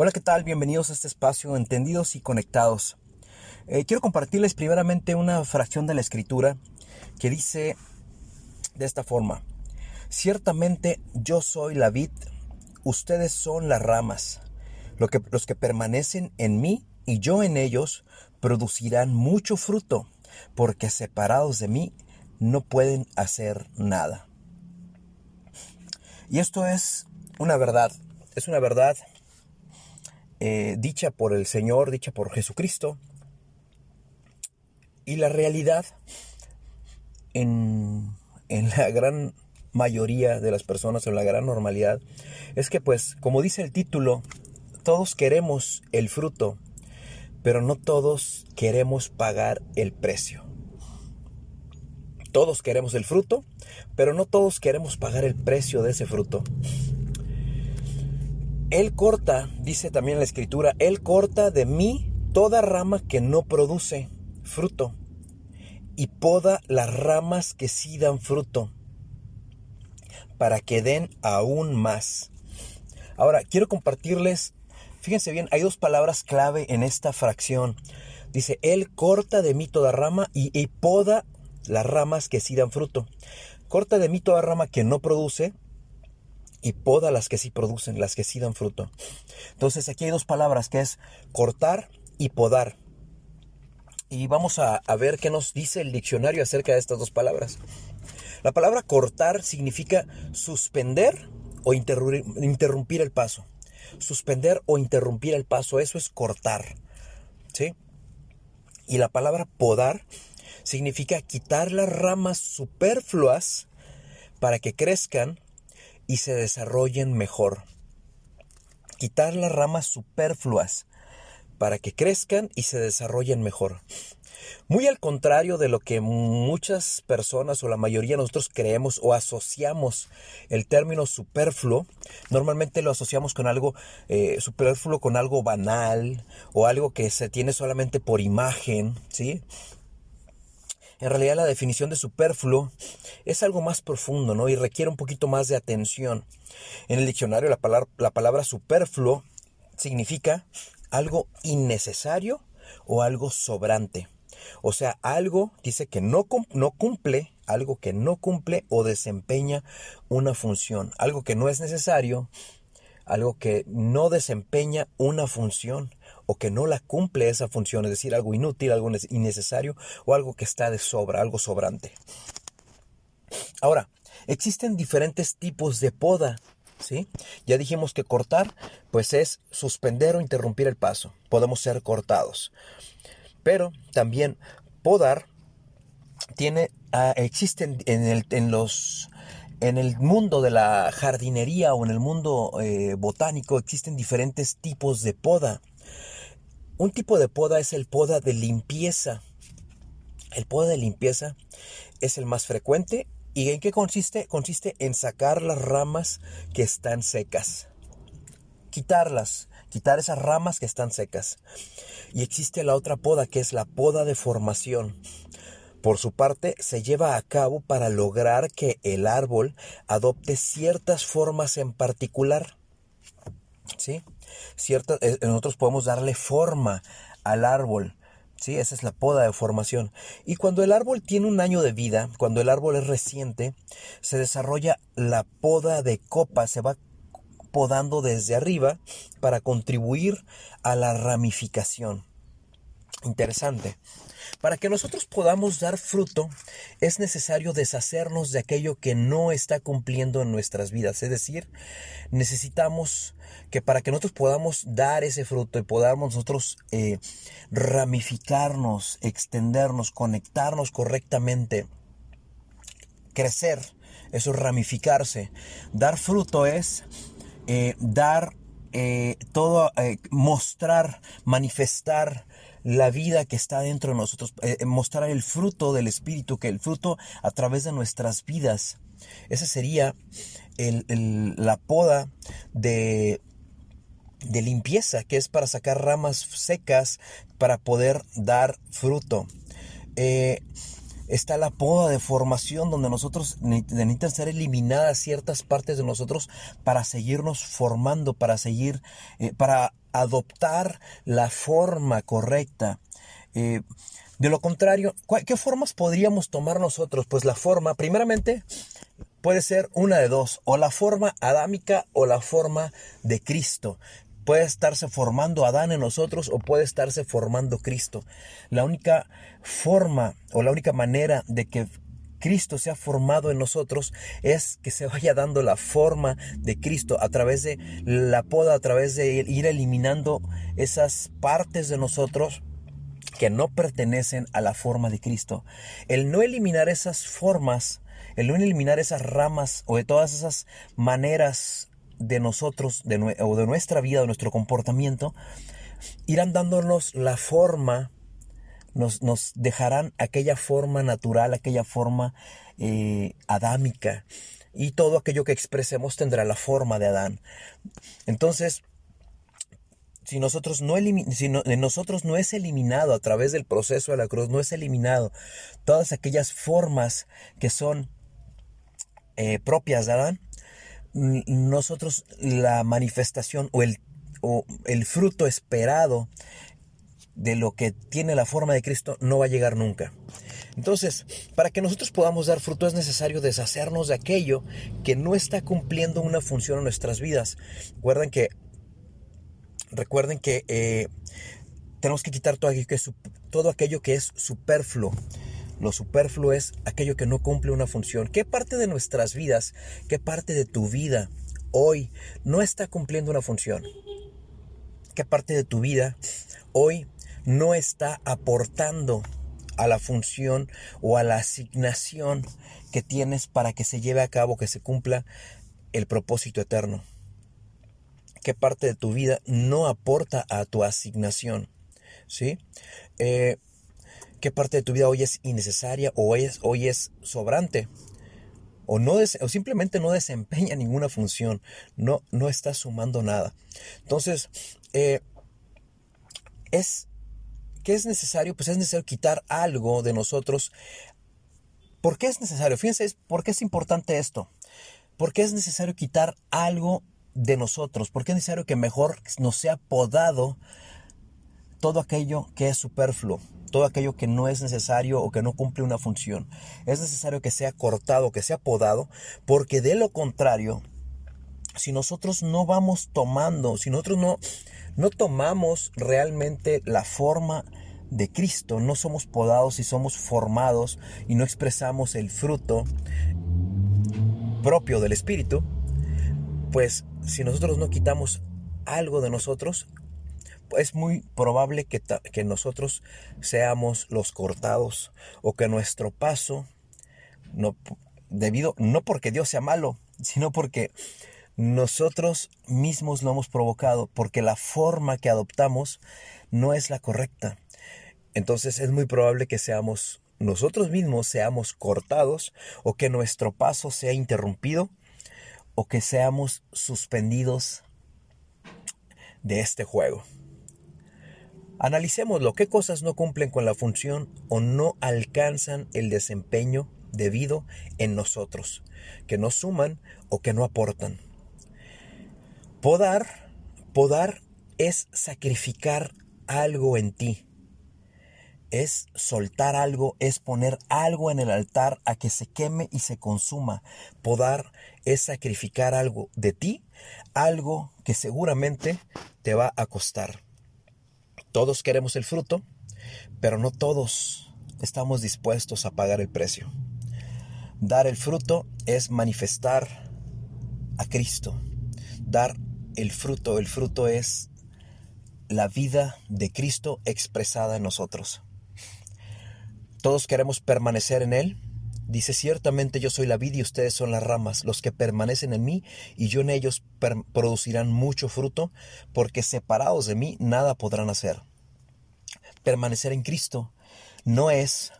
Hola, ¿qué tal? Bienvenidos a este espacio Entendidos y Conectados. Eh, quiero compartirles primeramente una fracción de la escritura que dice de esta forma. Ciertamente yo soy la vid, ustedes son las ramas. Lo que, los que permanecen en mí y yo en ellos producirán mucho fruto, porque separados de mí no pueden hacer nada. Y esto es una verdad, es una verdad eh, dicha por el Señor, dicha por Jesucristo. Y la realidad en, en la gran mayoría de las personas, en la gran normalidad, es que pues, como dice el título, todos queremos el fruto, pero no todos queremos pagar el precio. Todos queremos el fruto, pero no todos queremos pagar el precio de ese fruto. Él corta, dice también la escritura, Él corta de mí toda rama que no produce fruto y poda las ramas que sí dan fruto para que den aún más. Ahora, quiero compartirles, fíjense bien, hay dos palabras clave en esta fracción. Dice, Él corta de mí toda rama y, poda las ramas que sí dan fruto. Corta de mí toda rama que no produce y poda las que sí producen, las que sí dan fruto. Entonces aquí hay dos palabras que es cortar y podar. Y vamos a, ver qué nos dice el diccionario acerca de estas dos palabras. La palabra cortar significa suspender o interrumpir el paso. Suspender o interrumpir el paso, eso es cortar. ¿Sí? Y la palabra podar significa quitar las ramas superfluas para que crezcan y se desarrollen mejor. Quitar las ramas superfluas para que crezcan y se desarrollen mejor. Muy al contrario de lo que muchas personas o la mayoría de nosotros creemos o asociamos el término superfluo, normalmente lo asociamos con algo eh, superfluo, con algo banal o algo que se tiene solamente por imagen, ¿sí? En realidad la definición de superfluo es algo más profundo, ¿no? Y requiere un poquito más de atención. En el diccionario la palabra, la palabra superfluo significa algo innecesario o algo sobrante. O sea, algo dice que no, no cumple, algo que no cumple o desempeña una función, algo que no es necesario, algo que no desempeña una función o que no la cumple esa función, es decir, algo inútil, algo innecesario o algo que está de sobra, algo sobrante. Ahora, existen diferentes tipos de poda, ¿sí? Ya dijimos que cortar, pues es suspender o interrumpir el paso. Podemos ser cortados. Pero también podar tiene, ah, existen en, el, los en el mundo de la jardinería o en el mundo eh, botánico existen diferentes tipos de poda. Un tipo de poda es el poda de limpieza. El poda de limpieza es el más frecuente y ¿en qué consiste? Consiste en sacar las ramas que están secas. Quitarlas, quitar esas ramas que están secas. Y existe la otra poda que es la poda de formación. Por su parte, se lleva a cabo para lograr que el árbol adopte ciertas formas en particular. ¿Sí? Cierta, eh, nosotros podemos darle forma al árbol. ¿sí? Esa es la poda de formación. Y cuando el árbol tiene un año de vida, cuando el árbol es reciente, se desarrolla la poda de copa, se va podando desde arriba para contribuir a la ramificación. Interesante. Para que nosotros podamos dar fruto, es necesario deshacernos de aquello que no está cumpliendo en nuestras vidas. Es decir, necesitamos que para que nosotros podamos dar ese fruto y podamos nosotros eh, ramificarnos, extendernos, conectarnos correctamente, crecer, eso es ramificarse. Dar fruto es eh, dar eh, todo, mostrar, manifestar la vida que está dentro de nosotros, eh, mostrar el fruto del Espíritu, que el fruto a través de nuestras vidas. Ese sería la poda de, de limpieza, que es para sacar ramas secas para poder dar fruto. Eh, está la poda de formación donde nosotros necesitan ser eliminadas ciertas partes de nosotros para seguirnos formando, para seguir, eh, para adoptar la forma correcta. Eh, de lo contrario, ¿qué formas podríamos tomar nosotros? Pues la forma, primeramente, puede ser una de dos, o la forma adámica o la forma de Cristo. Puede estarse formando Adán en nosotros o puede estarse formando Cristo. La única forma o la única manera de que Cristo sea formado en nosotros es que se vaya dando la forma de Cristo a través de la poda, a través de ir eliminando esas partes de nosotros que no pertenecen a la forma de Cristo. El no eliminar esas formas, el no eliminar esas ramas o de todas esas maneras de nosotros de, o de nuestra vida, de nuestro comportamiento, irán dándonos la forma, nos, nos dejarán aquella forma natural, aquella forma eh, adámica. Y todo aquello que expresemos tendrá la forma de Adán. Entonces, si nosotros no, si nosotros no es eliminado a través del proceso de la cruz, no es eliminado todas aquellas formas que son eh, propias de Adán, nosotros la manifestación o el, o el fruto esperado de lo que tiene la forma de Cristo no va a llegar nunca. Entonces, para que nosotros podamos dar fruto es necesario deshacernos de aquello que no está cumpliendo una función en nuestras vidas. Recuerden que, recuerden que eh, tenemos que quitar todo aquello que es, todo aquello que es superfluo. Lo superfluo es aquello que no cumple una función. ¿Qué parte de nuestras vidas, qué parte de tu vida hoy no está cumpliendo una función? ¿Qué parte de tu vida hoy no está aportando a la función o a la asignación que tienes para que se lleve a cabo, que se cumpla el propósito eterno? ¿Qué parte de tu vida no aporta a tu asignación? ¿Sí? Eh, qué parte de tu vida hoy es innecesaria o es, hoy es sobrante. O, no o simplemente no desempeña ninguna función, no, no está sumando nada. Entonces, eh, es, ¿qué es necesario? Pues es necesario quitar algo de nosotros. ¿Por qué es necesario? Fíjense, ¿por qué es importante esto? Porque es necesario quitar algo de nosotros? ¿Por qué es necesario que mejor nos sea podado todo aquello que es superfluo? todo aquello que no es necesario o que no cumple una función. Es necesario que sea cortado, que sea podado, porque de lo contrario, si nosotros no vamos tomando, si nosotros no, no tomamos realmente la forma de Cristo, no somos podados y somos formados y no expresamos el fruto propio del Espíritu, pues si nosotros no quitamos algo de nosotros, es muy probable que, que nosotros seamos los cortados o que nuestro paso, no, debido, no porque Dios sea malo, sino porque nosotros mismos lo hemos provocado, porque la forma que adoptamos no es la correcta. Entonces es muy probable que seamos nosotros mismos seamos cortados o que nuestro paso sea interrumpido o que seamos suspendidos de este juego. Analicémoslo, qué cosas no cumplen con la función o no alcanzan el desempeño debido en nosotros, que no suman o que no aportan. Podar, podar es sacrificar algo en ti. Es soltar algo, es poner algo en el altar a que se queme y se consuma. Podar es sacrificar algo de ti, algo que seguramente te va a costar. Todos queremos el fruto, pero no todos estamos dispuestos a pagar el precio. Dar el fruto es manifestar a Cristo. Dar el fruto, el fruto es la vida de Cristo expresada en nosotros. Todos queremos permanecer en Él. Dice, ciertamente yo soy la vida y ustedes son las ramas. Los que permanecen en mí y yo en ellos producirán mucho fruto, porque separados de mí nada podrán hacer permanecer en Cristo no es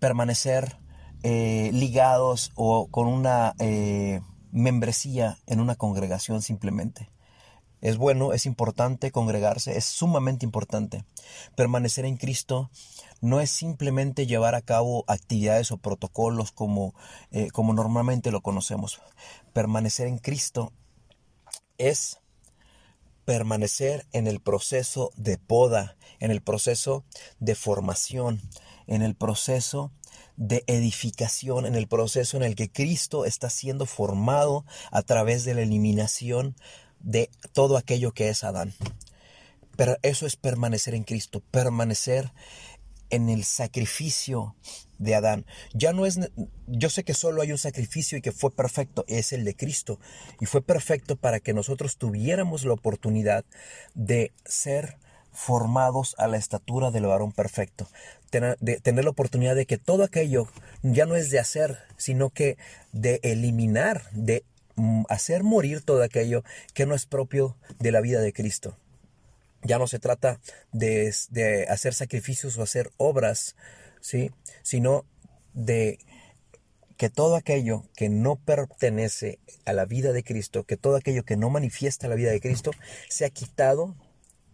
permanecer eh, ligados o con una, eh, membresía en una congregación simplemente. Es bueno, es importante congregarse, es sumamente importante. Permanecer en Cristo no es simplemente llevar a cabo actividades o protocolos como, eh, como normalmente lo conocemos. Permanecer en Cristo es permanecer en el proceso de poda, en el proceso de formación, en el proceso de edificación, en el proceso en el que Cristo está siendo formado a través de la eliminación de todo aquello que es Adán. Pero eso es permanecer en Cristo, permanecer en el sacrificio de Adán. Ya no es, yo sé que solo hay un sacrificio y que fue perfecto, es el de Cristo. Y fue perfecto para que nosotros tuviéramos la oportunidad de ser formados a la estatura del varón perfecto. Tener, de, tener la oportunidad de que todo aquello ya no es de hacer, sino que de eliminar, de hacer morir todo aquello que no es propio de la vida de Cristo. Ya no se trata de, de hacer sacrificios o hacer obras, ¿sí? sino de que todo aquello que no pertenece a la vida de Cristo, que todo aquello que no manifiesta la vida de Cristo, sea quitado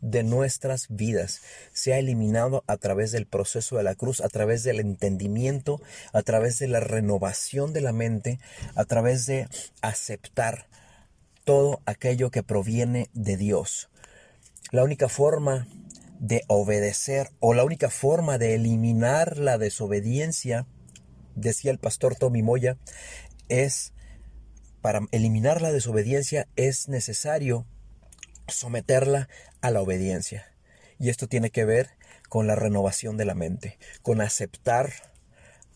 de nuestras vidas se ha eliminado a través del proceso de la cruz, a través del entendimiento, a través de la renovación de la mente, a través de aceptar todo aquello que proviene de Dios. La única forma de obedecer o la única forma de eliminar la desobediencia, decía el pastor Tommy Moya, es para eliminar la desobediencia es necesario someterla a la obediencia. Y esto tiene que ver con la renovación de la mente, con aceptar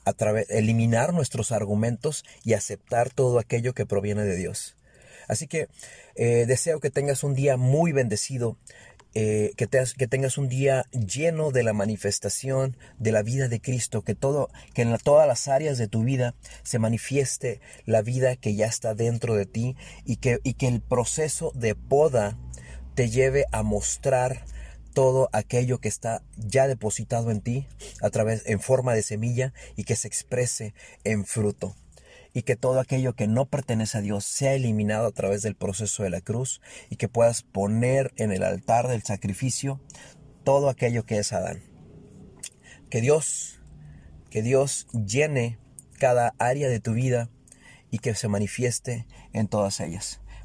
a través eliminar nuestros argumentos y aceptar todo aquello que proviene de Dios. Así que eh, deseo que tengas un día muy bendecido, eh, que, que, tengas un día lleno de la manifestación de la vida de Cristo, que todo, que en todas las áreas de tu vida se manifieste la vida que ya está dentro de ti y que, y que el proceso de poda te lleve a mostrar todo aquello que está ya depositado en ti a través en forma de semilla y que se exprese en fruto y que todo aquello que no pertenece a Dios sea eliminado a través del proceso de la cruz y que puedas poner en el altar del sacrificio todo aquello que es Adán. Que Dios, que Dios llene cada área de tu vida y que se manifieste en todas ellas.